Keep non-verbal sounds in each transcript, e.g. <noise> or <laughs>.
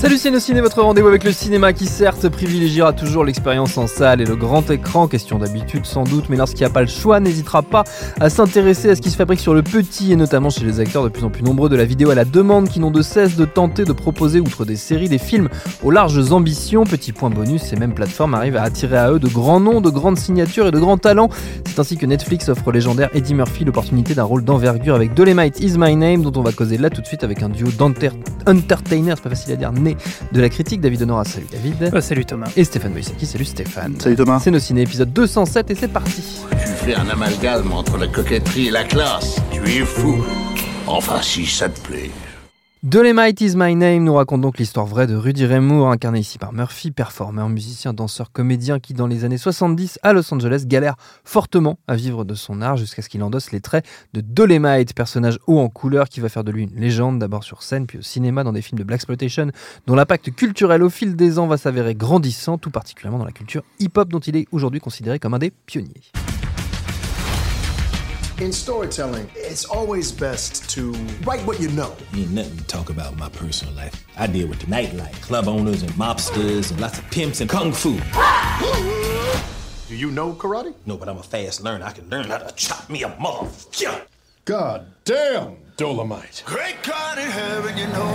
Salut Ciné, votre rendez-vous avec le cinéma qui certes privilégiera toujours l'expérience en salle et le grand écran, question d'habitude sans doute, mais lorsqu'il n'y a pas le choix, n'hésitera pas à s'intéresser à ce qui se fabrique sur le petit et notamment chez les acteurs de plus en plus nombreux de la vidéo à la demande qui n'ont de cesse de tenter de proposer, outre des séries, des films aux larges ambitions. Petit point bonus, ces mêmes plateformes arrivent à attirer à eux de grands noms, de grandes signatures et de grands talents. C'est ainsi que Netflix offre au légendaire Eddie Murphy l'opportunité d'un rôle d'envergure avec Dolemite Is My Name, dont on va causer là tout de suite avec un duo d'entertainers, c'est pas facile à dire, de la critique, David Honora. Salut David. salut Thomas. Et Stéphane Boissaki. Salut Stéphane. Salut Thomas. C'est nos ciné épisode 207 et c'est parti. Tu fais un amalgame entre la coquetterie et la classe. Tu es fou. Enfin, si ça te plaît. Dolemite is my name nous raconte donc l'histoire vraie de Rudy Ray Moore, incarné ici par Murphy, performeur, musicien, danseur, comédien qui, dans les années 70 à Los Angeles, galère fortement à vivre de son art jusqu'à ce qu'il endosse les traits de Dolemite, personnage haut en couleur qui va faire de lui une légende, d'abord sur scène puis au cinéma dans des films de Black Exploitation, dont l'impact culturel au fil des ans va s'avérer grandissant, tout particulièrement dans la culture hip-hop dont il est aujourd'hui considéré comme un des pionniers. In storytelling, it's always best to write what you know. Ain't nothing to talk about my personal life. I deal with the nightlife, club owners and mobsters and lots of pimps and kung fu. Do you know karate? No, but I'm a fast learner. I can learn how to chop me a motherfucker. God damn, Dolomite. Great God in heaven, you know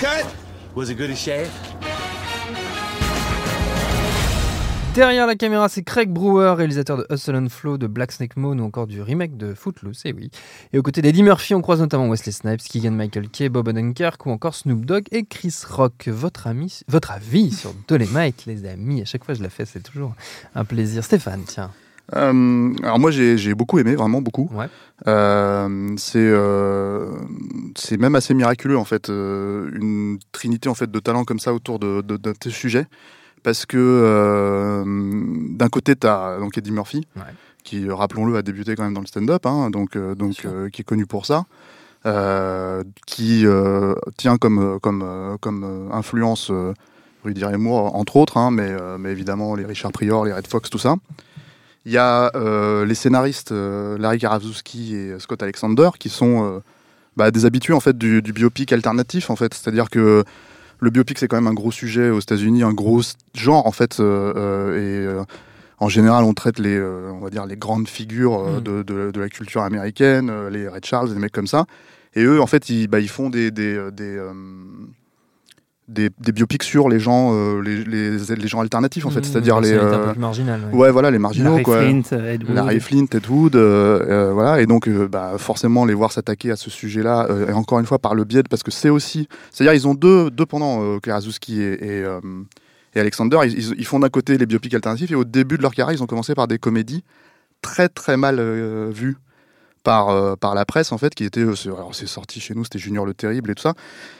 Cut! Was it good as Shad? Derrière la caméra, c'est Craig Brewer, réalisateur de Hustle and Flow, de Black Snake Moon ou encore du remake de Footloose, et oui. Et aux côtés d'Eddie Murphy, on croise notamment Wesley Snipes, Keegan Michael Kay, Bob Odenkirk ou encore Snoop Dogg et Chris Rock. Votre, ami, votre avis sur Dolemite, les amis À chaque fois je la fais, c'est toujours un plaisir. Stéphane, tiens. Euh, alors moi j'ai beaucoup aimé, vraiment beaucoup. Ouais. Euh, c'est euh, c'est même assez miraculeux en fait, une trinité en fait de talents comme ça autour de, de, de tes sujets, parce que euh, d'un côté tu as donc Eddie Murphy, Ouais. qui rappelons-le a débuté quand même dans le stand-up, hein, donc euh, donc euh, qui est connu pour ça, euh, qui euh, tient comme comme euh, comme euh, influence euh, Rudy Moore entre autres, hein, mais euh, mais évidemment les Richard Pryor, les Red Fox, tout ça. Il y a euh, les scénaristes euh, Larry Karaszewski et Scott Alexander qui sont euh, bah, des habitués en fait du, du biopic alternatif en fait, c'est-à-dire que le biopic c'est quand même un gros sujet aux États-Unis, un gros genre en fait, euh, euh, et euh, en général on traite les, on va dire les grandes figures Mm. de, de- de la culture américaine, les Red Charles, des mecs comme ça, et eux en fait ils, bah, ils font des des, des, des, des biopics sur les gens, euh, les, les, les gens alternatifs en fait, Mmh, c'est-à-dire les, personnalité un euh, peu marginale, ouais. ouais voilà les marginaux Larry quoi. Flint, Ed Wood. Larry Flint, Ed Wood, euh, euh, voilà, et donc euh, bah, forcément les voir s'attaquer à ce sujet-là, euh, et encore une fois par le biais, de- parce que c'est aussi, c'est-à-dire ils ont deux, deux pendant euh, Karaszewski et, et, euh, et Alexander, ils, ils- ils font d'un côté les biopics alternatifs, et au début de leur carrière, ils ont commencé par des comédies très très mal euh, vues par, euh, par la presse en fait, qui étaient, euh, c'est- alors c'est sorti chez nous, c'était Junior le Terrible et tout ça,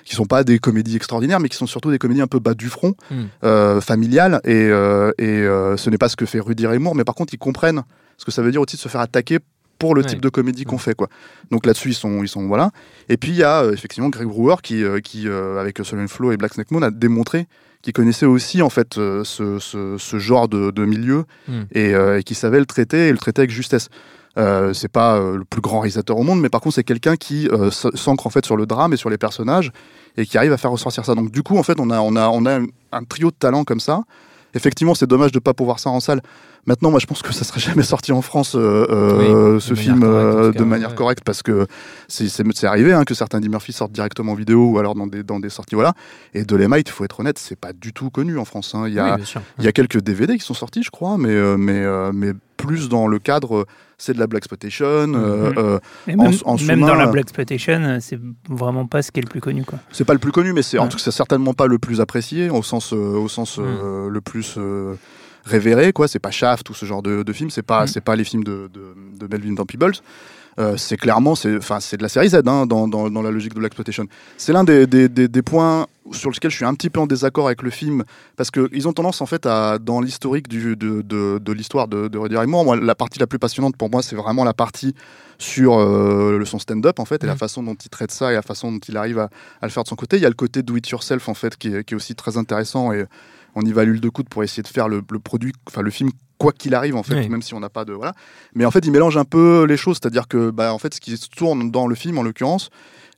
qui sont pas des comédies extraordinaires, mais qui sont surtout des comédies un peu bas du front, Mm. euh, familiales, et, euh, et ce n'est pas ce que fait Rudy Ray Moore, mais par contre ils comprennent ce que ça veut dire aussi de se faire attaquer pour le Ouais. type de comédie qu'on Mm. fait quoi. Donc là-dessus ils sont ils sont voilà. Et puis il y a euh, effectivement Greg Brewer qui euh, qui euh, avec Solon Flow et Black Snake Moon a démontré qu'il connaissait aussi en fait ce, ce, ce genre de, de milieu Mm. et, et qui savait le traiter et le traiter avec justesse. Euh, c'est pas euh, le plus grand réalisateur au monde, mais par contre c'est quelqu'un qui euh, s'ancre en fait sur le drame et sur les personnages et qui arrive à faire ressortir ça. Donc du coup en fait on a on a on a un, trio de talents comme ça. Effectivement c'est dommage de pas pouvoir ça en salle Maintenant, moi, je pense que ça serait jamais sorti en France euh, euh, Oui, ce de film manière correcte, en euh, de manière ouais. correcte parce que c'est arrivé hein, que certains Eddie Murphy sortent directement en vidéo ou alors dans des dans des sorties voilà. Et Dolemite, il faut être honnête, c'est pas du tout connu en France. hein. Il y a Oui, bien sûr. il y a quelques DVD qui sont sortis, je crois, mais mais mais plus dans le cadre, c'est de la black exploitation. euh, Mhm. euh, en- même, en même sous-main, dans la Black Exploitation, c'est vraiment pas ce qui est le plus connu. C'est pas le plus connu, mais c'est en tout cas certainement pas le plus apprécié au sens au sens euh, le plus euh, révéré quoi. C'est pas Shaft ou ce genre de, de film. C'est pas Mm. c'est pas les films de, de, de Melvin Van Peebles. Euh, c'est clairement c'est enfin c'est de la série Z hein, dans, dans, dans la logique de l'exploitation. C'est l'un des, des, des, des points sur lesquels je suis un petit peu en désaccord avec le film parce que ils ont tendance en fait à dans l'historique du de, de, de l'histoire de, de Rudyard Moore, moi la partie la plus passionnante pour moi c'est vraiment la partie sur euh, le son stand-up en fait et la Mm. façon dont il traite ça et la façon dont il arrive à, à le faire de son côté. Il y a le côté do it yourself en fait qui est, qui est aussi très intéressant et on y va à l'huile de coude pour essayer de faire le, le produit, enfin le film quoi qu'il arrive en fait, Oui. même si on n'a pas de voilà. Mais en fait, il mélange un peu les choses, c'est-à-dire que bah en fait, ce qui se tourne dans le film en l'occurrence,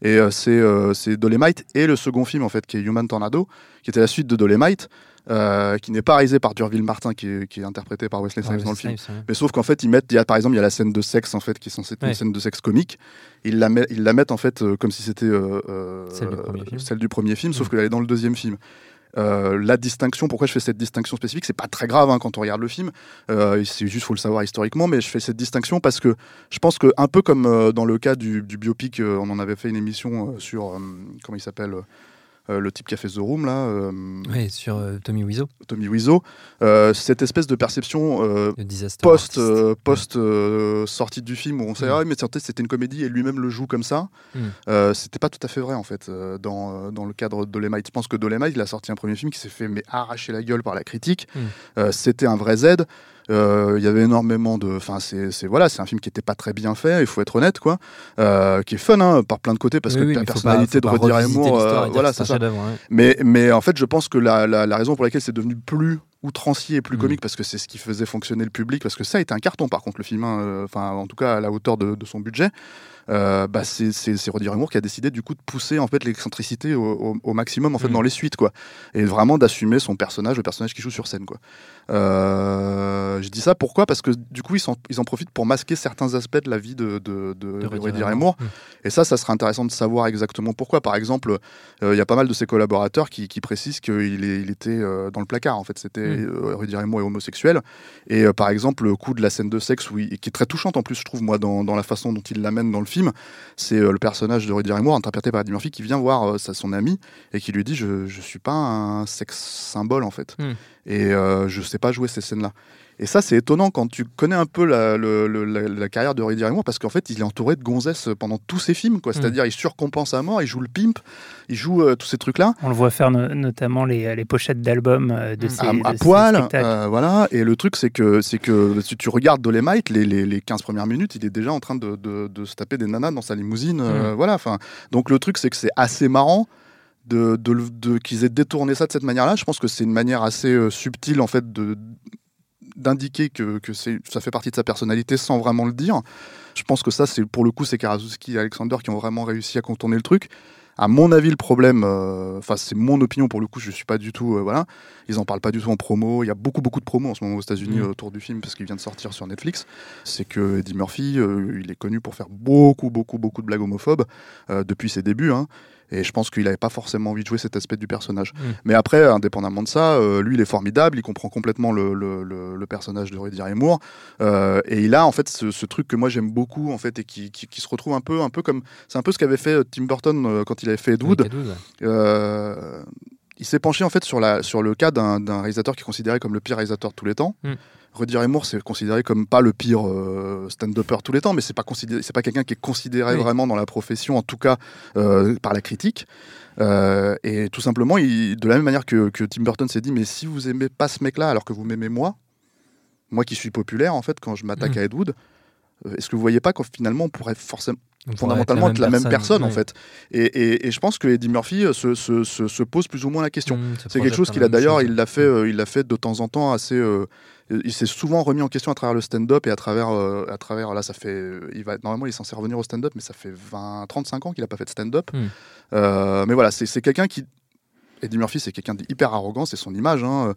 et euh, c'est euh, c'est Dolemite et le second film en fait qui est Human Tornado, qui était la suite de Dolemite, euh, qui n'est pas réalisé par Durville Martin, qui est, qui est interprété par Wesley Snipes Ouais, dans le film. Snipes, ouais. Mais sauf qu'en fait, ils mettent, il y a, par exemple, il y a la scène de sexe en fait qui est censée être Ouais. une scène de sexe comique. Ils la, met- ils la mettent en fait euh, comme si c'était euh, Celle du premier film. celle du premier film, sauf Mm. qu'elle est dans le deuxième film. Euh, la distinction, pourquoi je fais cette distinction spécifique, c'est pas très grave hein, quand on regarde le film. Euh, c'est juste faut le savoir historiquement, mais je fais cette distinction parce que je pense que un peu comme euh, dans le cas du, du biopic, euh, on en avait fait une émission sur comment il s'appelle. Euh, le type qui a fait The Room, là, euh, Ouais, sur euh, Tommy Wiseau, Tommy Wiseau, cette espèce de perception post, post sortie du film où on sait Mm. ah mais c'était c'était une comédie et lui-même le joue comme ça. Mm. Euh, c'était pas tout à fait vrai en fait dans, dans le cadre de Dolemite je pense que Dolemite il a sorti un premier film qui s'est fait mais arracher la gueule par la critique. Mm. C'était un vrai Z il y avait énormément de enfin c'est voilà c'est un film qui était pas très bien fait il faut être honnête quoi Euh, qui est fun hein, par plein de côtés parce Oui, que oui, la personnalité pas- de revisiter Moore euh, voilà c'est ça ouais. mais, mais en fait, je pense que la, la- la raison pour laquelle c'est devenu plus outrancier et plus Mm. comique, parce que c'est ce qui faisait fonctionner le public, parce que ça a été un carton par contre, le film, hein, euh, enfin, en tout cas à la hauteur de, de son budget, euh, bah, c'est c'est- c'est Moore qui a décidé du coup de pousser en fait l'excentricité au, au- au maximum en fait Mm. dans les suites, quoi, et vraiment d'assumer son personnage, le personnage qui joue sur scène, quoi. Euh, je dis ça pourquoi? Parce que du coup, ils, en profitent pour masquer certains aspects de la vie de, de, de, Moore. Moore. Et ça, ça serait intéressant de savoir exactement pourquoi. Par exemple, euh, il y a pas mal de ses collaborateurs qui, qui précisent qu'il est- il était dans le placard. En fait, c'était Mm. euh, Rudyard Moore est homosexuel. Et par exemple, le coup de la scène de sexe, où il- qui est très touchante en plus, je trouve moi, dans, dans la façon dont il l'amène dans le film, c'est euh, le personnage de Rudyard Moore interprété par Eddie Murphy qui vient voir euh, son ami et qui lui dit je je suis pas un sexe symbole en fait. Mm. Et euh, je sais pas jouer ces scènes-là. Et ça, c'est étonnant quand tu connais un peu la, le- le- la- la carrière de Rudyard Moore, parce qu'en fait, il est entouré de gonzesses pendant tous ses films. quoi. C'est-à-dire, il surcompense à mort, il joue le pimp, il joue euh, tous ces trucs-là. On le voit faire no- notamment les, les pochettes d'albums euh, de Mm. ses, à, de à ses poil, euh, voilà. Et le truc, c'est que, c'est que si tu regardes Dolemite, les, les, les 15 premières minutes, il est déjà en train de, de- de se taper des nanas dans sa limousine. euh, voilà. Enfin, donc le truc, c'est que c'est assez marrant. De, de, qu'ils aient détourné ça de cette manière-là, je pense que c'est une manière assez euh, subtile en fait de d'indiquer que, que ça fait partie de sa personnalité sans vraiment le dire. Je pense que ça, c'est pour le coup, c'est Karaszewski et Alexander qui ont vraiment réussi à contourner le truc. À mon avis, le problème, euh, enfin, c'est mon opinion pour le coup, je suis pas du tout, euh, voilà. Ils en parlent pas du tout en promo. Il y a beaucoup, beaucoup de promos en ce moment aux États-Unis Mm. autour du film parce qu'il vient de sortir sur Netflix. C'est que Eddie Murphy, euh, il est connu pour faire beaucoup, beaucoup, beaucoup de blagues homophobes depuis ses débuts. hein. Et je pense qu'il n'avait pas forcément envie de jouer cet aspect du personnage. Mm. Mais après, indépendamment de ça, euh, lui, il est formidable. Il comprend complètement le, le- le- le personnage de Rudy Moore. Euh, et il a en fait ce, ce truc que moi j'aime beaucoup en fait et qui, qui- qui se retrouve un peu, un peu comme c'est un peu ce qu'avait fait euh, Tim Burton euh, quand il avait fait Ed Wood. Il s'est penché en fait sur, la, sur le cas d'un d'un réalisateur qui est considéré comme le pire réalisateur de tous les temps. Mm. Rudy Ray Moore, c'est considéré comme pas le pire euh, stand-upper de tous les temps, mais c'est pas considéré, c'est pas quelqu'un qui est considéré Oui. vraiment dans la profession, en tout cas euh, par la critique. Euh, et tout simplement, il- de la même manière que, que Tim Burton s'est dit, mais si vous aimez pas ce mec-là alors que vous m'aimez moi, moi qui suis populaire en fait, quand je m'attaque Mm. à Ed Wood, est-ce que vous voyez pas qu'en finalement on pourrait forcément On fondamentalement être la même personne en fait. Et, et- et je pense que Eddie Murphy euh, se, se- se- se pose plus ou moins la question. Mm, se C'est quelque chose qu'il a d'ailleurs, il l'a fait, euh, il l'a fait de temps en temps assez. euh, il s'est souvent remis en question à travers le stand-up et à travers, euh, à travers là, ça fait, euh, il va normalement il est censé revenir au stand-up, mais ça fait 20, 35 ans qu'il a pas fait de stand-up. Mm. Euh, mais voilà, c'est quelqu'un qui, Eddie Murphy, c'est quelqu'un d'hyper arrogant, c'est son image. hein.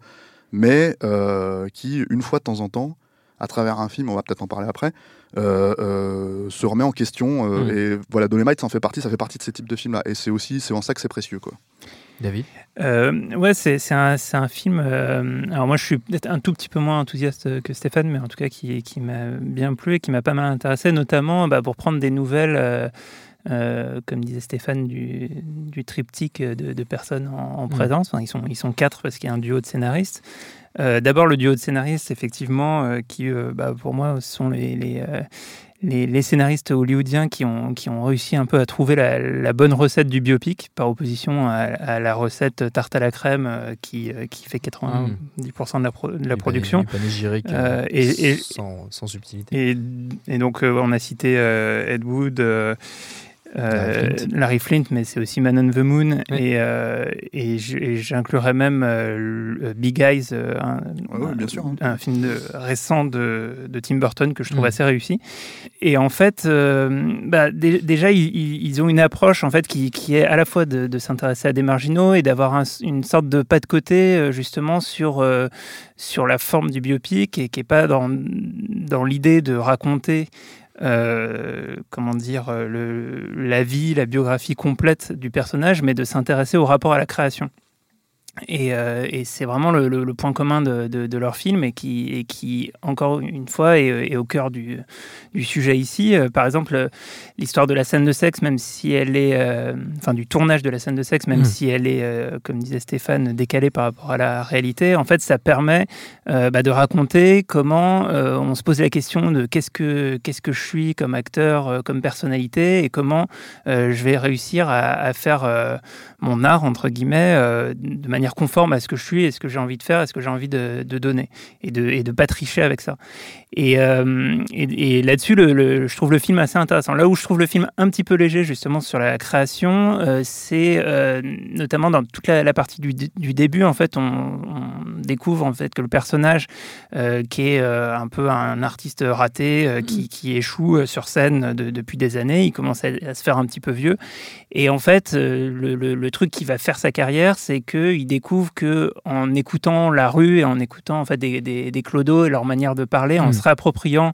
mais euh, qui, une fois de temps en temps, à travers un film, on va peut-être en parler après, euh, euh, se remet en question. euh, Mm. Et voilà, Dolomite, ça en fait partie, ça fait partie de ces types de films-là. Et c'est aussi, c'est en ça que c'est précieux, quoi. David? Euh, ouais, c'est c'est un, c'est un film. euh, alors, moi, je suis peut-être un tout petit peu moins enthousiaste que Stéphane, mais en tout cas, qui, qui m'a bien plu et qui m'a pas mal intéressé, notamment bah, pour prendre des nouvelles. euh, euh, comme disait Stéphane, du, du triptyque de, de personnes en, en Mm. présence. Enfin, ils, sont, ils sont quatre parce qu'il y a un duo de scénaristes. Euh, D'abord, le duo de scénaristes, effectivement, euh, qui, euh, bah, pour moi, sont les, les, les, les scénaristes hollywoodiens qui ont, qui ont réussi un peu à trouver la, la bonne recette du biopic, par opposition à, à la recette tarte à la crème qui, qui fait 90% de la, pro- de la production. Euh, et- et- sans, sans subtilité. Et, donc, on a cité Ed Wood, euh, Larry Flint. Mais c'est aussi Man on the Moon. Oui. Et, euh, et j'inclurais même euh, Big Eyes, un, Ouais, ouais, bien sûr, hein. un film de- récent de, de Tim Burton que je trouve Mm. assez réussi. Et en fait, bah, dé- déjà, ils, ont une approche en fait qui, qui est à la fois de, de s'intéresser à des marginaux et d'avoir un- une sorte de pas de côté justement sur sur la forme du biopic et qui est pas dans dans l'idée de raconter euh, comment dire euh, le, la vie, la biographie complète du personnage, mais de s'intéresser au rapport à la création. Et, euh, et c'est vraiment le, le- le point commun de, de- de leur film et qui, et qui, encore une fois, est, est au cœur du, du sujet ici. Euh, par exemple, euh, l'histoire de la scène de sexe, même si elle est, euh, enfin, du tournage de la scène de sexe, même Mm. si elle est, comme disait Stéphane, décalée par rapport à la réalité, en fait, ça permet bah, de raconter comment on se pose la question de qu'est-ce que qu'est-ce que je suis comme acteur, comme personnalité, et comment je vais réussir à, à faire mon art entre guillemets de manière conforme à ce que je suis et ce que j'ai envie de faire et ce que j'ai envie de, donner et de de pas tricher avec ça. Et, euh, et, et là-dessus, le, le- je trouve le film assez intéressant. Là où je trouve le film un petit peu léger, justement, sur la création, euh, c'est euh, notamment dans toute la, la partie du, du début. En fait, on, on découvre en fait que le personnage, qui est un peu un artiste raté, euh, qui, qui échoue sur scène de- depuis des années, il commence à, à se faire un petit peu vieux. Et en fait, le, truc qui va faire sa carrière, c'est qu'il découvre que en écoutant la rue et en écoutant en fait des, des, des clodos et leur manière de parler, en Mm. Se réappropriant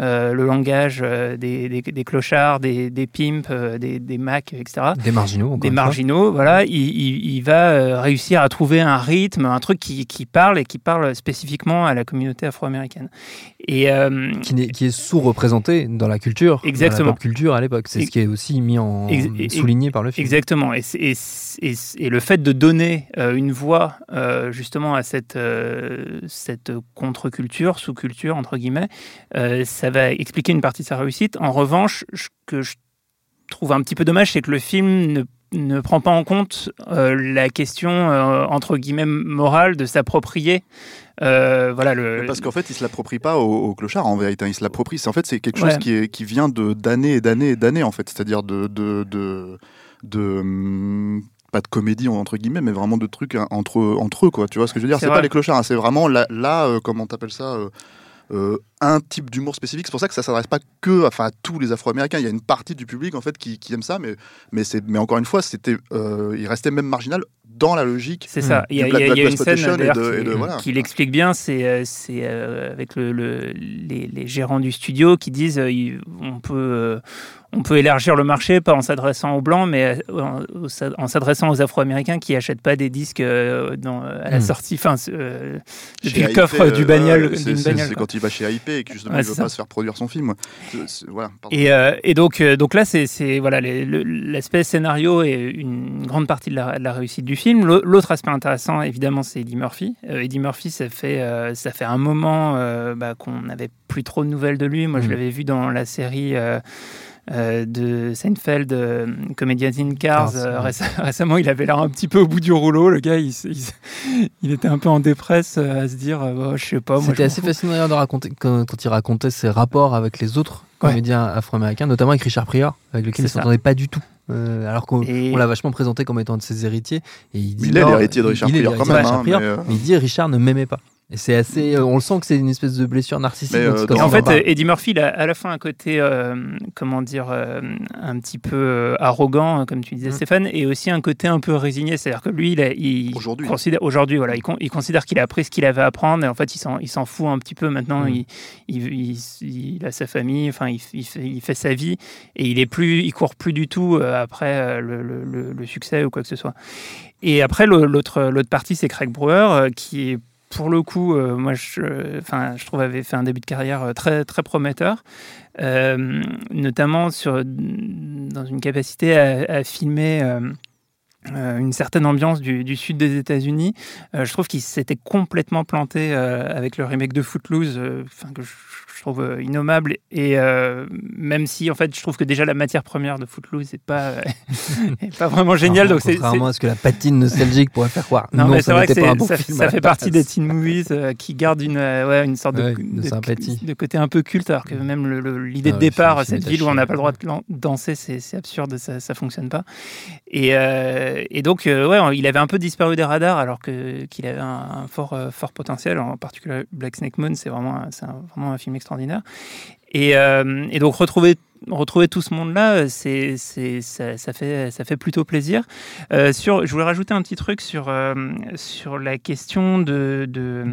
euh, le langage euh, des, des, des clochards, des, des pimps, euh, des, des macs, etc. Des marginaux. Des marginaux, voilà, il, il- il va réussir à trouver un rythme, un truc qui, qui parle et qui parle spécifiquement à la communauté afro-américaine. Et euh, Qui, est sous-représenté dans la culture, dans Exactement. la pop culture à l'époque. C'est ce qui est aussi mis en Ex- souligné par le film. Exactement. Et, et et le fait de donner une voix justement à cette, cette contre-culture, sous-culture, entre guillemets, euh, ça va expliquer une partie de sa réussite. En revanche, ce que je trouve un petit peu dommage, c'est que le film ne ne prend pas en compte euh, la question euh, entre guillemets morale de s'approprier euh, voilà le Parce qu'en fait, il se l'approprie pas au, au clochard en vérité. hein. Il se l'approprie. En fait c'est quelque chose Ouais. qui, est, qui vient de d'années et d'années et d'années en fait. C'est-à-dire de de de, de, hum, pas de comédie entre guillemets, mais vraiment de trucs hein, entre entre eux quoi. Tu vois ce que je veux dire? C'est pas les clochards. hein. C'est vraiment là là euh, comment t'appelles ça euh, euh, un type d'humour spécifique. C'est pour ça que ça s'adresse pas que enfin, à tous les Afro-Américains. Il y a une partie du public en fait qui, qui aime ça, mais mais c'est mais encore une fois, c'était euh, il restait même marginal dans la logique. C'est ça. Il y a, y Black y a une scène et et de- qui, voilà. qui l'explique bien. C'est euh, c'est, avec le, le- les, les gérants du studio qui disent on peut on peut élargir le marché pas en s'adressant aux blancs, mais euh, en, en s'adressant aux Afro-Américains qui achètent pas des disques euh, dans, à la Mm. sortie, enfin euh, depuis Chez le AIP, coffre euh, du bagnole. c'est- quand il va chez AIP et que justement Ouais, il c'est veut ça. pas se faire produire son film. Voilà. Et, euh, et donc, euh, donc là, c'est voilà l'aspect scénario est une grande partie de la, de la réussite du film. L'au- L'autre aspect intéressant, évidemment, c'est Eddie Murphy. Euh, Eddie Murphy, ça fait euh, ça fait un moment euh, bah, qu'on n'avait plus trop de nouvelles de lui. Moi, je Mhm. l'avais vu dans la série. Euh, de Seinfeld, euh, Comedians in Cars. Cars, Euh, réce- <laughs> récemment, il avait l'air un petit peu au bout du rouleau. Le gars, il, était un peu en dépresse euh, à se dire, Bah, je sais pas. C'était assez fascinant de raconter quand, quand il racontait ses rapports avec les autres Ouais. comédiens afro-américains, notamment avec Richard Pryor, avec lequel il s'entendait pas du tout. Euh, alors qu'on Et- l'a vachement présenté comme étant un de ses héritiers. Et il, dit, Il est l'héritier de Richard Pryor quand même, hein, euh, mais il dit Richard ne m'aimait pas. Et c'est assez. euh, on le sent que c'est une espèce de blessure narcissique. Euh, en fait, Eddie Murphy, il a à la fois un côté, euh, comment dire, euh, un petit peu arrogant, comme tu disais, Mm. Stéphane, et aussi un côté un peu résigné. C'est-à-dire que lui, il, a- il Aujourd'hui. considère aujourd'hui, voilà, il, con- il considère qu'il a appris ce qu'il avait à apprendre, et en fait, il s'en, il s'en fout un petit peu maintenant. Mm. Il, il, il- il a sa famille, enfin, il, il fait, il fait sa vie, et il est plus, il court plus du tout après le, le- le- le succès ou quoi que ce soit. Et après, l'autre, l'autre partie, c'est Craig Brewer, qui est pour le coup, euh, moi, je, enfin, je trouve avait fait un début de carrière euh, très très prometteur, euh, notamment sur dans une capacité à, filmer. une certaine ambiance du, sud des États-Unis. Je trouve qu'il s'était complètement planté avec le remake de Footloose, que je, je trouve euh, innommable. Et euh, même si, en fait, je trouve que déjà la matière première de Footloose n'est pas, <laughs> est pas vraiment géniale. donc c'est- Contrairement à ce que la patine nostalgique pourrait faire croire. non, mais c'est vrai que bon ça, fait partie des <laughs> teen movies euh, qui gardent une, euh, ouais, une sorte de, Ouais, de sympathie. de côté un peu culte, alors que même l'idée Ah de départ, cette ville où on n'a pas le droit de danser, c'est absurde, ça, fonctionne pas. Et, euh, et donc, euh, ouais, il avait un peu disparu des radars, alors que qu'il avait un, un fort, euh, fort potentiel. En particulier, Black Snake Moon, c'est vraiment, un- vraiment un film extraordinaire. Et, euh, et donc retrouver retrouver tout ce monde-là, c'est, c'est, ça, ça fait, ça fait plutôt plaisir. Euh, sur, je voulais rajouter un petit truc sur, euh, sur la question de, de,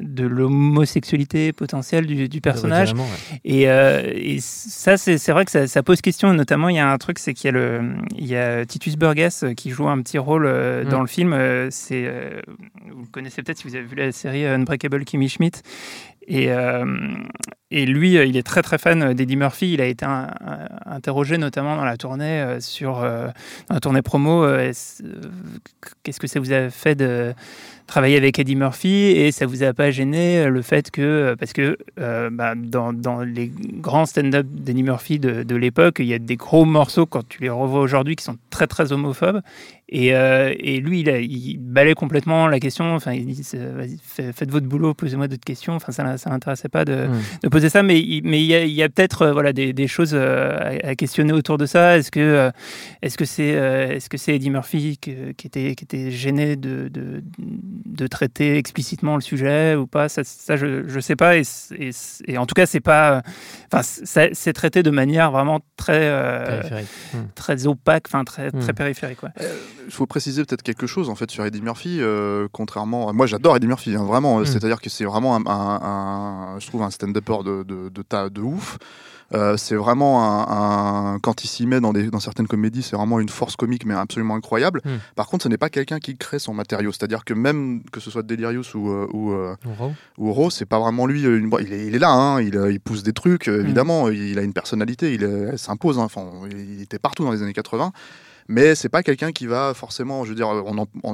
de l'homosexualité potentielle du, du personnage. Vraiment, ouais. Et, euh, et ça, c'est c'est vrai que ça, ça pose question. Notamment, il y a un truc, c'est qu'il y a, le, il y a Titus Burgess qui joue un petit rôle euh, dans Mm. le film. Euh, c'est, euh, vous le connaissez peut-être si vous avez vu la série Unbreakable Kimmy Schmidt. Et, euh, et lui, euh, il est très très fan d'Eddie Murphy. Il a été un- un- interrogé notamment dans la tournée euh, sur euh, dans la tournée promo. est-ce- Qu'est-ce que ça vous a fait de travailler avec Eddie Murphy? Et ça vous a pas gêné le fait que parce que euh, bah, dans, dans les grands stand-up d'Eddie Murphy de, de l'époque, il y a des gros morceaux quand tu les revois aujourd'hui qui sont très très homophobes. Et, euh, et lui, il, a- il balaye complètement la question. Enfin, il dit faites votre boulot, posez-moi d'autres questions. Enfin, ça, ça l'intéressait pas de, Mm. de poser ça, mais il, mais y a, il y a peut-être euh, voilà des, des choses euh, à, à questionner autour de ça. Est-ce que euh, est-ce que c'est est-ce que c'est Eddie Murphy qui était qui était gêné de, de, de traiter explicitement le sujet ou pas? Ça, ça je je sais pas. Et, en tout cas, c'est pas. Enfin, c'est traité de manière vraiment très euh, Périphérique. Mm. très opaque, enfin très très Mm. périphérique. Ouais. Il faut préciser peut-être quelque chose en fait sur Eddie Murphy, euh, contrairement. à- Moi, j'adore Eddie Murphy, hein, vraiment. Mm. C'est-à-dire que c'est vraiment un, un- un- je trouve un stand-upper de de, de, ta- de ouf. Euh, c'est vraiment un, un- quand il s'y met dans, des, dans certaines comédies, c'est vraiment une force comique mais absolument incroyable. Mm. Par contre, ce n'est pas quelqu'un qui crée son matériau. C'est-à-dire que même que ce soit Delirious ou euh, ou, euh, ou Rose, c'est pas vraiment lui. euh, une- il, est, il est là, hein, il, euh, il pousse des trucs, euh, évidemment. Il a une personnalité, il, s'impose. hein, il était partout dans les années 80. Mais c'est pas quelqu'un qui va forcément, je veux dire,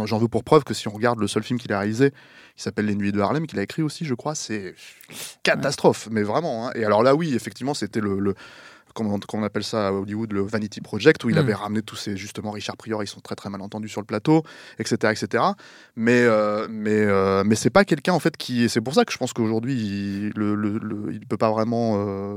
j'en veux pour preuve que si on regarde le seul film qu'il a réalisé, qui s'appelle Les Nuits de Harlem, qu'il a écrit aussi, je crois, c'est catastrophe, mais vraiment. hein. Et alors là, oui, effectivement, c'était le, le- comment, comment on appelle ça à Hollywood, le Vanity Project, où il Mm. avait ramené tous ces, justement, Richard Prior, ils sont très très mal entendus sur le plateau, etc., etc. Mais euh, mais euh, mais c'est pas quelqu'un en fait qui, c'est pour ça que je pense qu'aujourd'hui, il, le, le- le- il peut pas vraiment, euh,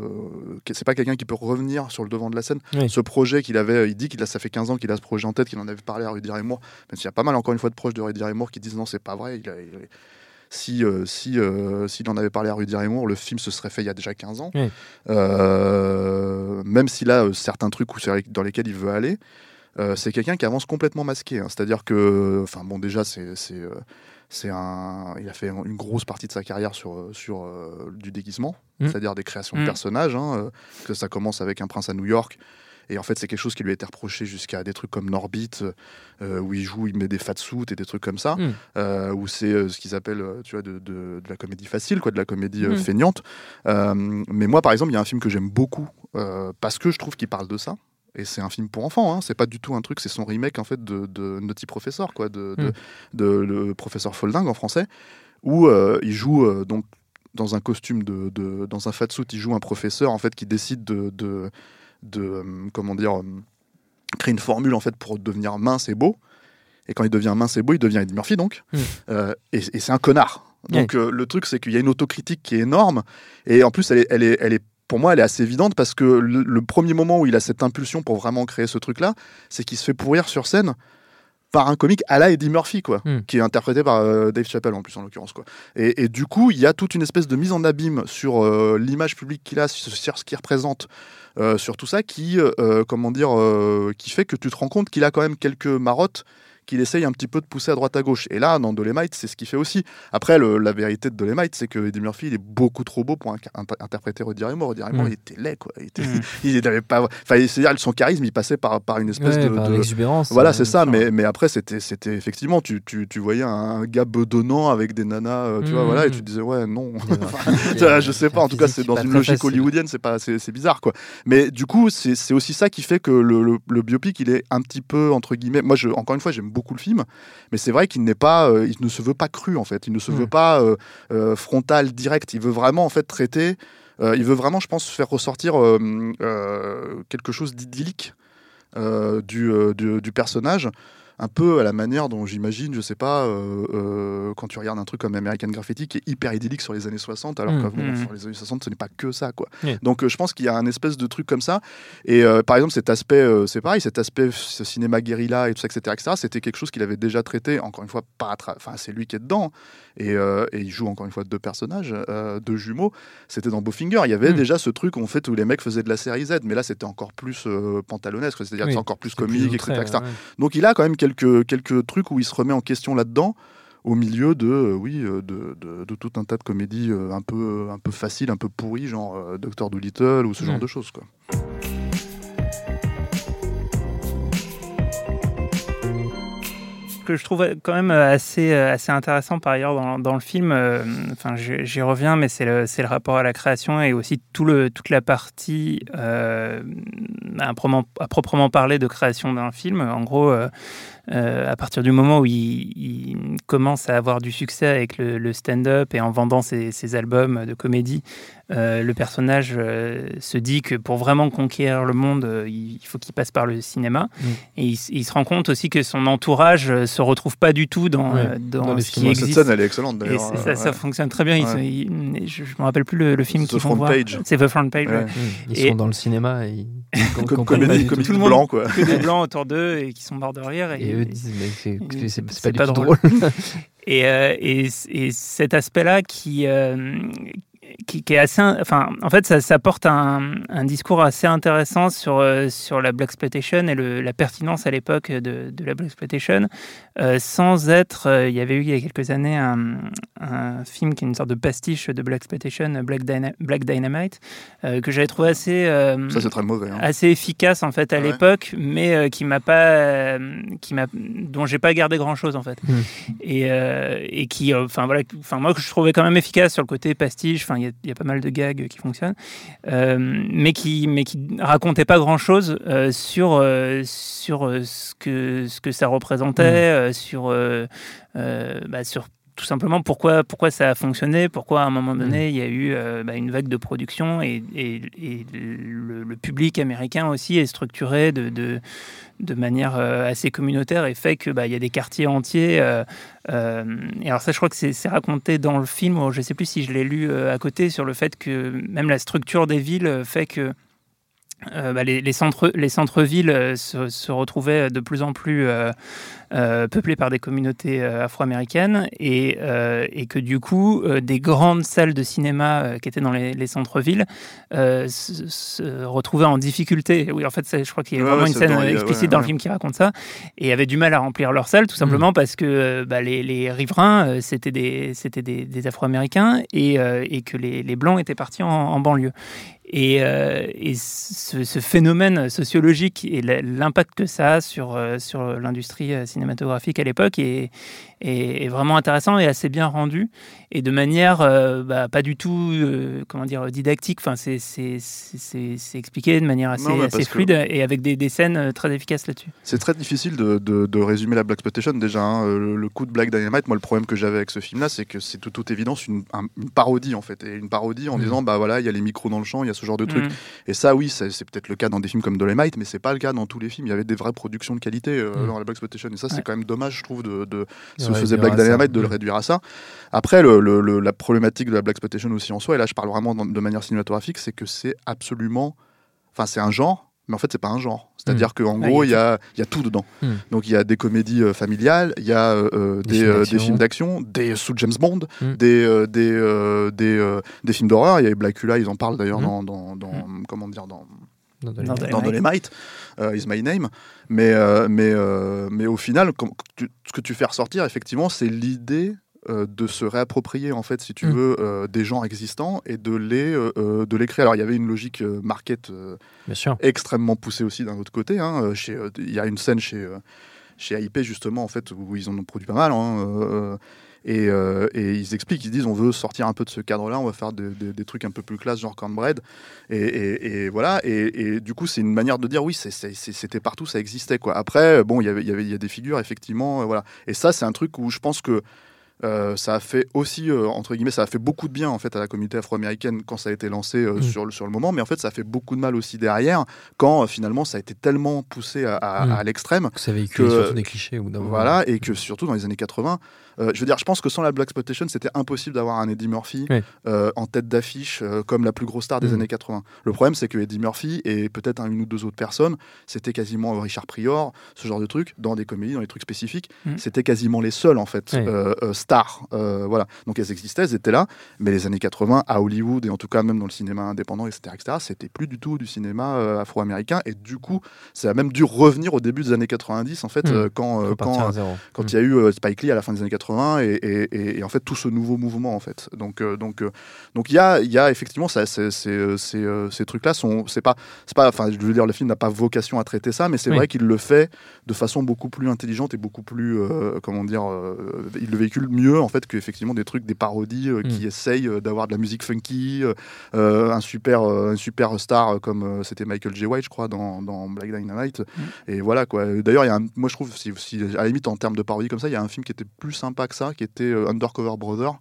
c'est pas quelqu'un qui peut revenir sur le devant de la scène. Oui. Ce projet qu'il avait, il dit qu'il a, ça fait 15 ans qu'il a ce projet en tête, qu'il en avait parlé à Rudy Moore, même s'il y a pas mal encore une fois de proches de Rudy Moore qui disent non, c'est pas vrai. Il a- il a- si euh, si euh, s'il en avait parlé à Rudy Moore, le film se serait fait il y a déjà 15 ans. Oui. Euh, même s'il a certains trucs où dans lesquels il veut aller, c'est quelqu'un qui avance complètement masqué. hein. C'est-à-dire que, enfin bon, déjà c'est c'est un, il a fait une grosse partie de sa carrière sur sur euh, du déguisement, Mm. c'est-à-dire des créations Mm. de personnages. hein, euh, que ça commence avec un prince à New York. Et en fait, c'est quelque chose qui lui a été reproché jusqu'à des trucs comme Norbit, euh, où il joue, il met des fat suits et des trucs comme ça, Mm. euh, où c'est euh, ce qu'ils appellent, tu vois, de, de- de la comédie facile, quoi, de la comédie euh, Mm. feignante. Mais moi, par exemple, il y a un film que j'aime beaucoup parce que je trouve qu'il parle de ça. Et c'est un film pour enfants, hein. c'est pas du tout un truc, c'est son remake en fait de, de Naughty Professor, quoi, de, de, Mm. de le professeur Folding en français, où euh, il joue euh, donc dans un costume de, de- dans un fat suit, il joue un professeur en fait qui décide de, de, euh, comment dire, euh, créer une formule en fait pour devenir mince et beau. Et quand il devient mince et beau, il devient Eddie Murphy donc. Mm. Euh, et et c'est un connard. Donc euh, le truc c'est qu'il y a une autocritique qui est énorme et en plus elle est, elle est, elle est pour moi elle est assez évidente parce que le, le premier moment où il a cette impulsion pour vraiment créer ce truc là, c'est qu'il se fait pourrir sur scène par un comique à la Eddie Murphy, quoi, Hmm. qui est interprété par euh, Dave Chappelle en plus en l'occurrence, quoi. Et, et du coup, il y a toute une espèce de mise en abîme sur euh, l'image publique qu'il a, sur, ce qu'il représente, euh, sur tout ça, qui, comment dire, qui fait que tu te rends compte qu'il a quand même quelques marottes qu'il essaye un petit peu de pousser à droite à gauche. Et là, dans Dolemite, c'est ce qu'il fait aussi. Après, le- la vérité de Dolemite, c'est que Eddie Murphy, il est beaucoup trop beau pour inter- interpréter Roddy Raymore. Roddy Raymore, Mm. il était laid, quoi. Il, était, Mm. <laughs> il pas. Enfin, c'est-à-dire, son charisme, il passait par, par une espèce Ouais, de. par de- l'exubérance. voilà, euh, c'est ça, mais, mais après, c'était, effectivement, tu, tu, tu voyais un gars bedonnant avec des nanas, euh, tu vois, Mhm. voilà, et tu te disais, ouais, non. <laughs> Enfin, je sais pas, en tout cas, c'est dans une logique facile. hollywoodienne, c'est, pas, c'est, bizarre, quoi. Mais du coup, c'est, c'est aussi ça qui fait que le, le, le biopic, il est un petit peu, entre guillemets, moi, je, encore une fois, j'aime beaucoup le film, mais c'est vrai qu'il n'est pas, euh, il ne se veut pas cru, en fait. Il ne se veut pas euh, euh, frontal, direct. Il veut vraiment, en fait, traiter, il veut vraiment, je pense, faire ressortir quelque chose d'idyllique du, du, du personnage, un peu à la manière dont j'imagine, je sais pas, euh, euh, quand tu regardes un truc comme American Graffiti qui est hyper idyllique sur les années 60, alors Mm. que bon, Mm. sur les années 60, ce n'est pas que ça, quoi. Donc euh, je pense qu'il y a un espèce de truc comme ça. Et par exemple, cet aspect, c'est pareil, cet aspect ce cinéma guérilla et tout ça, etc., etc., c'était quelque chose qu'il avait déjà traité, encore une fois, pas enfin, c'est lui qui est dedans. Et, et il joue encore une fois deux personnages, deux jumeaux. C'était dans Bowfinger. Il y avait Mm. déjà ce truc où, en fait, où les mecs faisaient de la série Z, mais là, c'était encore plus pantalonesque, c'est-à-dire Oui, c'est encore plus comique, etc., outré, etc. ouais. Donc il a quand même quelques, quelques trucs où il se remet en question là-dedans, au milieu de, euh, oui, euh, de, de- de tout un tas de comédies euh, un peu, un peu faciles, un peu pourries, genre euh, Doctor Dolittle ou ce genre de choses. Quoi. Ce que je trouve quand même assez, assez intéressant par ailleurs dans, dans le film, euh, enfin j'y reviens, mais c'est le, le rapport à la création et aussi tout le, toute la partie euh, à, proprement, à proprement parler de création d'un film. En gros, euh, euh, à partir du moment où il, il commence à avoir du succès avec le, le stand-up et en vendant ses, ses albums de comédie, euh, le personnage euh, se dit que pour vraiment conquérir le monde, euh, il faut qu'il passe par le cinéma. Mm. Et il, se rend compte aussi que son entourage euh, se retrouve pas du tout dans, Ouais, euh, dans, dans les ce qui. Cette scène, elle est excellente d'ailleurs. euh, ça, ça fonctionne très bien. Ouais. ils- je, je me rappelle plus le, le film The qu'ils font voir. C'est The Front Page. Ouais. ouais. Ils Et- sont dans le cinéma et Comme comprennent pas comédie, du tout. comédie Tout le de monde- blanc, quoi. Que des <laughs> blancs autour d'eux et qui sont morts de rire. Et, Et eux disent mais c'est pas du tout drôle. drôle. <laughs> Et, euh, et, et cet aspect-là qui, euh, qui, qui est assez. Enfin, en fait, ça, ça porte un, un discours assez intéressant sur, euh, sur la Black Exploitation et le, la pertinence à l'époque de, de la Black Exploitation, euh, sans être. euh, il y avait eu il y a quelques années un, un film qui est une sorte de pastiche de Black Exploitation, Black, Dyna- Black Dynamite, euh, que j'avais trouvé assez. euh, Ça, c'est très mauvais. hein. assez efficace en fait à Ouais. l'époque, mais euh, qui m'a pas, euh, qui m'a, dont j'ai pas gardé grand chose en fait, Mm. et, euh, et qui, euh, enfin voilà, enfin moi que je trouvais quand même efficace sur le côté pastiche. Enfin y y, a pas mal de gags qui fonctionnent, euh, mais qui, mais qui racontait pas grand chose sur euh, sur euh, ce que ce que ça représentait, euh, sur bah, sur tout simplement pourquoi, pourquoi ça a fonctionné, pourquoi à un moment donné il y a eu euh, bah, une vague de production et, et- et le, le public américain aussi est structuré de, de, de manière euh, assez communautaire et fait que bah, y a des quartiers entiers. euh, euh, et alors ça, je crois que c'est raconté dans le film. Je ne sais plus si je l'ai lu à côté sur le fait que même la structure des villes fait que euh, bah, les, les centres, les centres-villes euh, se, se retrouvaient de plus en plus euh, euh, peuplés par des communautés afro-américaines et, et que du coup, des grandes salles de cinéma qui étaient dans les, les centres-villes se, se retrouvaient en difficulté. Oui, en fait, je crois qu'il y a Ouais, vraiment ouais, une scène explicite ouais, dans le film qui raconte ça et avaient du mal à remplir leurs salles tout simplement parce que bah, les, les riverains, c'était des, c'était des, des afro-américains et, et que les, les blancs étaient partis en, en banlieue. Et, euh, et ce, ce phénomène sociologique et l'impact que ça a sur, euh, sur l'industrie euh, cinématographique à l'époque est, est, est vraiment intéressant et assez bien rendu. Et de manière bah, pas du tout comment dire, didactique. Enfin, c'est, expliqué de manière assez, Non, fluide et avec des, des scènes très efficaces là-dessus. C'est très difficile de, de- de résumer la Black Exploitation déjà. hein. Le, le coup de Black Dynamite, moi le problème que j'avais avec ce film-là, c'est que c'est de toute évidence une, un- une parodie en fait. Et une parodie en Mhm. disant, bah voilà, il y a les micros dans le champ, il y a ce genre de trucs. Mm. Et ça, oui, c'est peut-être le cas dans des films comme Dolemite, mais c'est pas le cas dans tous les films. Il y avait des vraies productions de qualité euh, Mhm. dans la Black Exploitation. Et ça, c'est Ouais. quand même dommage, je trouve, de, de que faisait Black. Dynamite, de le Mhm. réduire à ça. Après, le, le- le- la problématique de la Black Exploitation aussi en soi, et là je parle vraiment dans- de manière cinématographique, c'est que c'est absolument. Enfin, c'est un genre mais en fait c'est pas un genre. C'est-à-dire Hmm. qu'en Ouais, gros il y a, il y a tout dedans. Hmm. Donc il y a des comédies euh, familiales, il y a euh, Des des, films euh, d'action. des films d'action, des sous James Bond, Hmm. des, euh, des, euh, des, euh, des films d'horreur. Il y a Blackula, ils en parlent d'ailleurs dans, dans, dans- comment dire dans Dans Dolemite, euh, Is My Name. Mais, mais, mais au final, comme- tu- ce que tu fais ressortir, effectivement, c'est l'idée euh, de se réapproprier, en fait, si tu Mm. veux, euh, des genres existants et de les, euh, de les créer. Alors, il y avait une logique market Bien sûr. extrêmement poussée aussi d'un autre côté. hein. Il y a une scène chez, chez AIP, justement, en fait, où ils en ont produit pas mal. hein, et, euh, et ils expliquent, ils disent on veut sortir un peu de ce cadre-là, on va faire des, trucs un peu plus classe, genre cornbread. Et, et- et voilà. Et, du coup, c'est une manière de dire oui, c'était partout, ça existait. Quoi. Après, bon, il y avait- il y avait- il y a des figures, effectivement. euh, voilà. Et ça, c'est un truc où je pense que euh, ça a fait aussi, euh, entre guillemets, ça a fait beaucoup de bien en fait à la communauté afro-américaine quand ça a été lancé euh, Mm. sur, le, sur le moment, mais en fait ça a fait beaucoup de mal aussi derrière quand finalement ça a été tellement poussé à, à- Mm. à l'extrême Ça véhicule que- surtout des clichés ou voilà, et que surtout dans les années 80, euh, je veux dire, je pense que sans la Black Exploitation, c'était impossible d'avoir un Eddie Murphy Oui. euh, en tête d'affiche euh, comme la plus grosse star des Mhm. années 80. Le problème, c'est que Eddie Murphy et peut-être un- une ou deux autres personnes, c'était quasiment Richard Prior, ce genre de trucs, dans des comédies, dans des trucs spécifiques, Mhm. c'était quasiment les seuls en fait, Oui. stars. voilà, donc elles existaient, elles étaient là, mais les années 80 à Hollywood et en tout cas même dans le cinéma indépendant, etc., etc., c'était plus du tout du cinéma afro-américain et du coup, ça a même dû revenir au début des années 90 en fait, euh, quand, quand Mm. il y a eu Spike Lee à la fin des années 80 et, et- et- et en fait tout ce nouveau mouvement en fait. Donc euh, donc euh, donc il y a il y a effectivement ça, euh, ces, euh, ces trucs-là sont c'est pas c'est pas enfin je veux dire le film n'a pas vocation à traiter ça mais c'est Oui. vrai qu'il le fait de façon beaucoup plus intelligente et beaucoup plus comment dire il le véhicule mieux en fait que effectivement des trucs des parodies qui Mm. essayent d'avoir de la musique funky un super un super star comme c'était Michael J White je crois dans, dans Black Dynamite et voilà quoi. D'ailleurs, il y a un- moi je trouve, si, si- à la limite en termes de parodie comme ça, il y a un film qui était plus sympa que ça, qui était euh, Undercover Brother.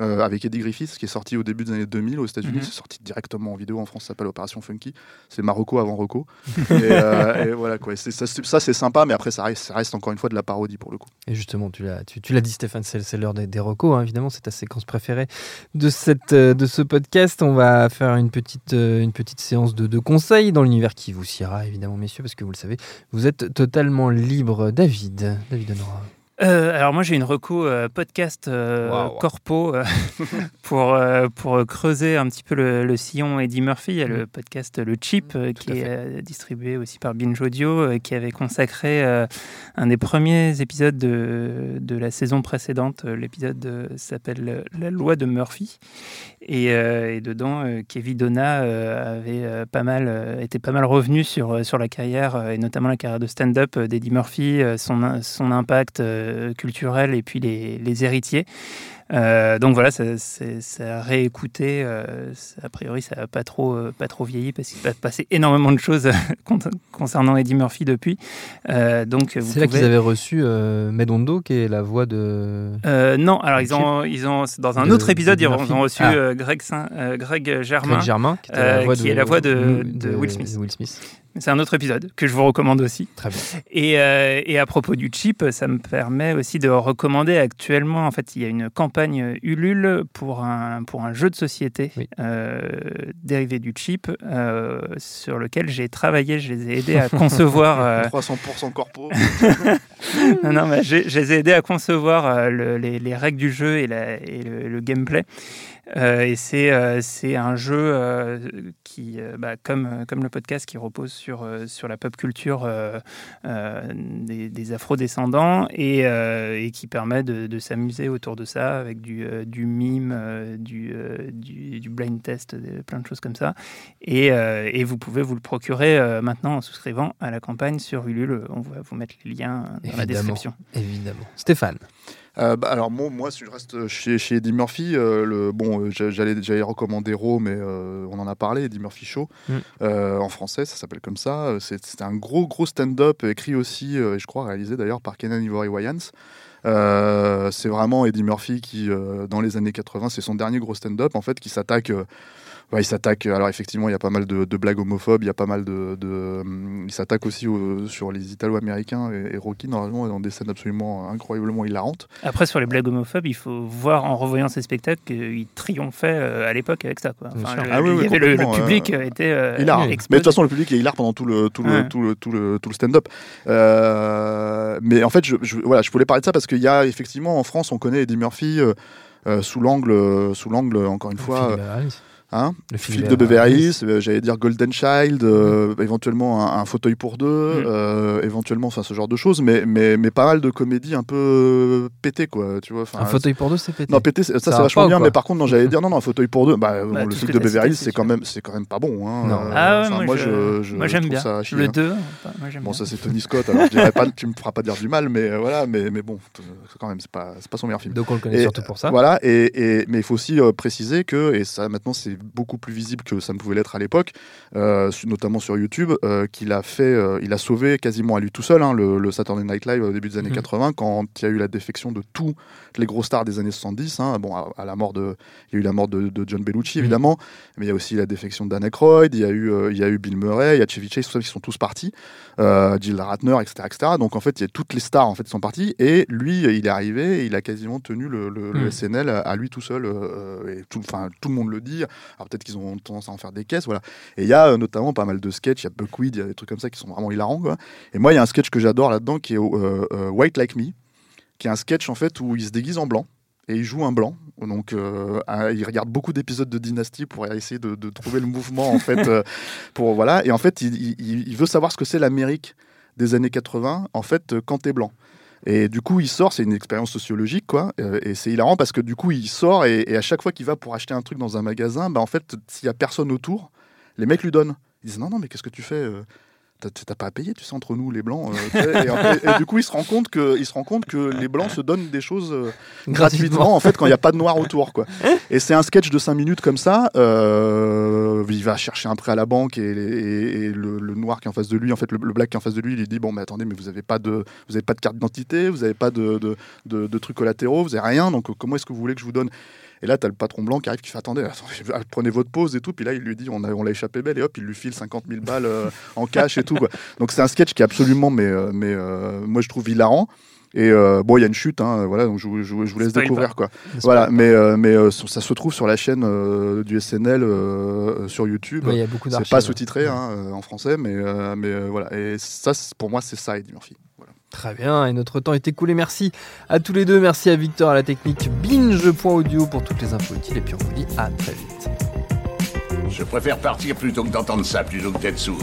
euh, avec Eddie Griffiths qui est sorti au début des années 2000 aux États-Unis, Mhm. c'est sorti directement en vidéo en France, ça s'appelle Opération Funky. C'est Marocco avant Rocco. <laughs> et, euh, et voilà quoi. Ça, c'est- ça, c'est sympa, mais après ça reste, ça reste encore une fois de la parodie pour le coup. Et justement, tu l'as, tu, tu l'as dit, Stéphane, c'est, l'heure des, des recos. hein, évidemment, c'est ta séquence préférée de, cette, de ce podcast. On va faire une petite, une petite séance de, de conseils dans l'univers qui vous siera, évidemment, messieurs, parce que vous le savez, vous êtes totalement libre. David, David Honora. Euh, alors moi j'ai une reco euh, podcast euh, corpo euh, <laughs> pour, pour creuser un petit peu le, le sillon Eddie Murphy. Il y a le podcast Le Chip euh, qui est distribué aussi par Binge Audio qui avait consacré un des premiers épisodes de, de la saison précédente. L'épisode s'appelle La loi de Murphy et, et dedans Kevin Donna avait pas mal été pas mal revenu sur, sur la carrière et notamment la carrière de stand-up d'Eddie Murphy, son, son impact euh, culturel et puis les, les héritiers. Euh, donc voilà, ça, c'est- ça a réécouté. euh, ça- a priori, ça n'a pas trop, euh, pas trop vieilli parce qu'il va passer énormément de choses <laughs> con- concernant Eddie Murphy depuis. Donc C'est là qu'ils avaient reçu Medondo, qui est la voix de. Non, alors ils ont, ils ont dans un De- autre épisode, de ils ont, reçu Ah. Greg, Saint- Greg Germain. Greg Germain, qui, était la voix qui de, est la voix de- de Will Smith. Will Smith. C'est un autre épisode que je vous recommande aussi. Très bien. Et, euh, et à propos du chip, ça me permet aussi de recommander actuellement, en fait, il y a une campagne Ulule pour un, pour un jeu de société Oui. euh, dérivé du chip euh, sur lequel j'ai travaillé, je les ai aidés à concevoir. <laughs> euh, 300% corpo. <laughs> non, non, mais je, je les ai aidés à concevoir euh, le- les, les règles du jeu et, la- et le, le gameplay. Euh, et c'est euh, c'est un jeu euh, qui, euh, bah, comme, euh, comme le podcast, qui repose sur, euh, sur la pop culture euh, euh, des, des afro-descendants et, euh, et qui permet de, de s'amuser autour de ça avec du, euh, du mime, euh, du, euh, du, du blind test, plein de choses comme ça. Et, euh, et vous pouvez vous le procurer euh, maintenant en souscrivant à la campagne sur Ulule. On va vous mettre les liens dans la description. Évidemment. Stéphane. Euh, bah, alors moi, moi, si je reste chez, chez Eddie Murphy, euh, le, bon, j'a- j'allais, j'allais recommander Raw, mais euh, on en a parlé, Eddie Show, Mm. euh, en français, ça s'appelle comme ça. Euh, C'est, c'était un gros, gros stand-up, écrit aussi, euh, et je crois réalisé d'ailleurs par Kenan Ivory Wayans. C'est vraiment Eddie Murphy qui, dans les années 80, c'est son dernier gros stand-up, en fait, qui s'attaque... euh, il s'attaque. Alors effectivement, il y a pas mal de, de blagues homophobes. Il y a pas mal de. de hum, il s'attaque aussi au- sur les Italo-américains et, et Rocky normalement est dans des scènes absolument incroyablement hilarantes. Après, sur les blagues homophobes, il faut voir en revoyant ces spectacles qu'il triomphait euh, à l'époque avec ça. Quoi. Enfin, le, Ah oui, oui, avait le, public euh, euh, était euh, hilar. Mais de toute façon, le public est hilar pendant tout le tout le Ouais. tout le tout le, tout le stand-up. Euh, mais en fait, je, je- voilà, je voulais parler de ça parce qu'il y a effectivement en France, on connaît Eddie Murphy. euh, euh, sous l'angle, sous l'angle, encore une fois. Hein, Le Philippe de Beverly euh, j'allais dire Golden Child, euh, éventuellement un, un fauteuil pour deux, Mm. euh, éventuellement, enfin ce genre de choses, mais, mais, mais pas mal de comédies un peu pétées, quoi, tu vois. Un fauteuil pour deux, c'est pété. Non, pété, ça, Ça c'est va vachement bien, mais par contre, non, j'allais <laughs> dire non, non, un fauteuil pour deux. Bah, bon, Bah, le que de Beverly c'est quand même, c'est quand même pas bon. Hein. Non. Ah ouais, moi, moi, je, moi, j'aime bien. ça le hein. 2, enfin, moi j'aime Bon, ça c'est Tony Scott, alors je dirais pas, tu me feras pas dire du mal, mais voilà, mais, mais bon, quand même, c'est pas, c'est pas son meilleur film. Donc on le connaît surtout pour ça. Voilà, et, mais il faut aussi préciser que, et ça maintenant c'est beaucoup plus visible que ça ne pouvait l'être à l'époque, euh, notamment sur YouTube, euh, qu'il a fait, euh, il a sauvé quasiment à lui tout seul hein, le, le Saturday Night Live au début des années Mhm. 80, quand il y a eu la défection de tous les gros stars des années 70. hein. bon, à, à la mort de, il y a eu la mort de, de John Bellucci Mhm. évidemment, mais il y a aussi la défection de Dan Aykroyd, il y a eu, il y a eu Bill Murray, il y a Chevy Chase, tout ça qui sont tous partis, Jill Ratner, etc., etc. Donc en fait, il y a toutes les stars en fait qui sont parties, et lui, il est arrivé, et il a quasiment tenu le, le- le Mhm. SNL à, à lui tout seul, et tout le monde le dit. Alors peut-être qu'ils ont tendance à en faire des caisses, voilà. Et il y a euh, notamment pas mal de sketchs, il y a Buckwheat, il y a des trucs comme ça qui sont vraiment hilarants, quoi. Et moi, il y a un sketch que j'adore là-dedans qui est euh, euh, White Like Me, qui est un sketch en fait où il se déguise en blanc et il joue un blanc. Donc, euh, il regarde beaucoup d'épisodes de Dynasty pour essayer de, de trouver le mouvement en fait. euh, <laughs> pour voilà. Et en fait, il, il- il veut savoir ce que c'est l'Amérique des années 80. En fait, quand t'es blanc. Et du coup, il sort, c'est une expérience sociologique, quoi. euh, et c'est hilarant parce que du coup, il sort et, à chaque fois qu'il va pour acheter un truc dans un magasin, bah, en fait, s'il y a personne autour, les mecs lui donnent. Ils disent non, non, mais qu'est-ce que tu fais euh, T'as pas à payer, tu sais, entre nous, les blancs. euh, et, du coup, il se rend compte que, il se rend compte que les blancs se donnent des choses euh, gratuitement, en fait, quand il n'y a pas de noir autour, quoi. Et c'est un sketch de 5 minutes comme ça. euh, il va chercher un prêt à la banque et, et- et le, le noir qui est en face de lui, en fait, le, le black qui est en face de lui, il lui dit bon, mais attendez, mais vous n'avez pas de, vous avez pas de carte d'identité, vous n'avez pas de, de, de- de trucs collatéraux, vous n'avez rien. Donc comment est-ce que vous voulez que je vous donne? Et là, tu as le patron blanc qui arrive, qui fait attendez, attendez, <laughs> prenez votre pause et tout. Puis là, il lui dit on a, on l'a échappé belle et hop, il lui file 50 000 balles euh, en cash et tout. Quoi. Donc c'est un sketch qui est absolument, mais, euh, mais euh, moi je trouve hilarant. Et euh, bon, il y a une chute, hein, voilà, donc je, vous- je je vous laisse découvrir pas. quoi. Voilà, pas mais, euh, mais euh, ça se trouve sur la chaîne euh, du SNL euh, sur YouTube. Ouais, Il y a beaucoup c'est pas sous-titré Ouais. hein, euh, en français, mais, euh, mais euh, voilà. Et ça, pour moi, c'est ça, Eddie Murphy. Voilà. Très bien, et notre temps est écoulé. Merci à tous les deux. Merci à Victor à la technique binge.audio pour toutes les infos utiles. Et puis on vous dit à très vite. Je préfère partir plutôt que d'entendre ça, plutôt que d'être sourd.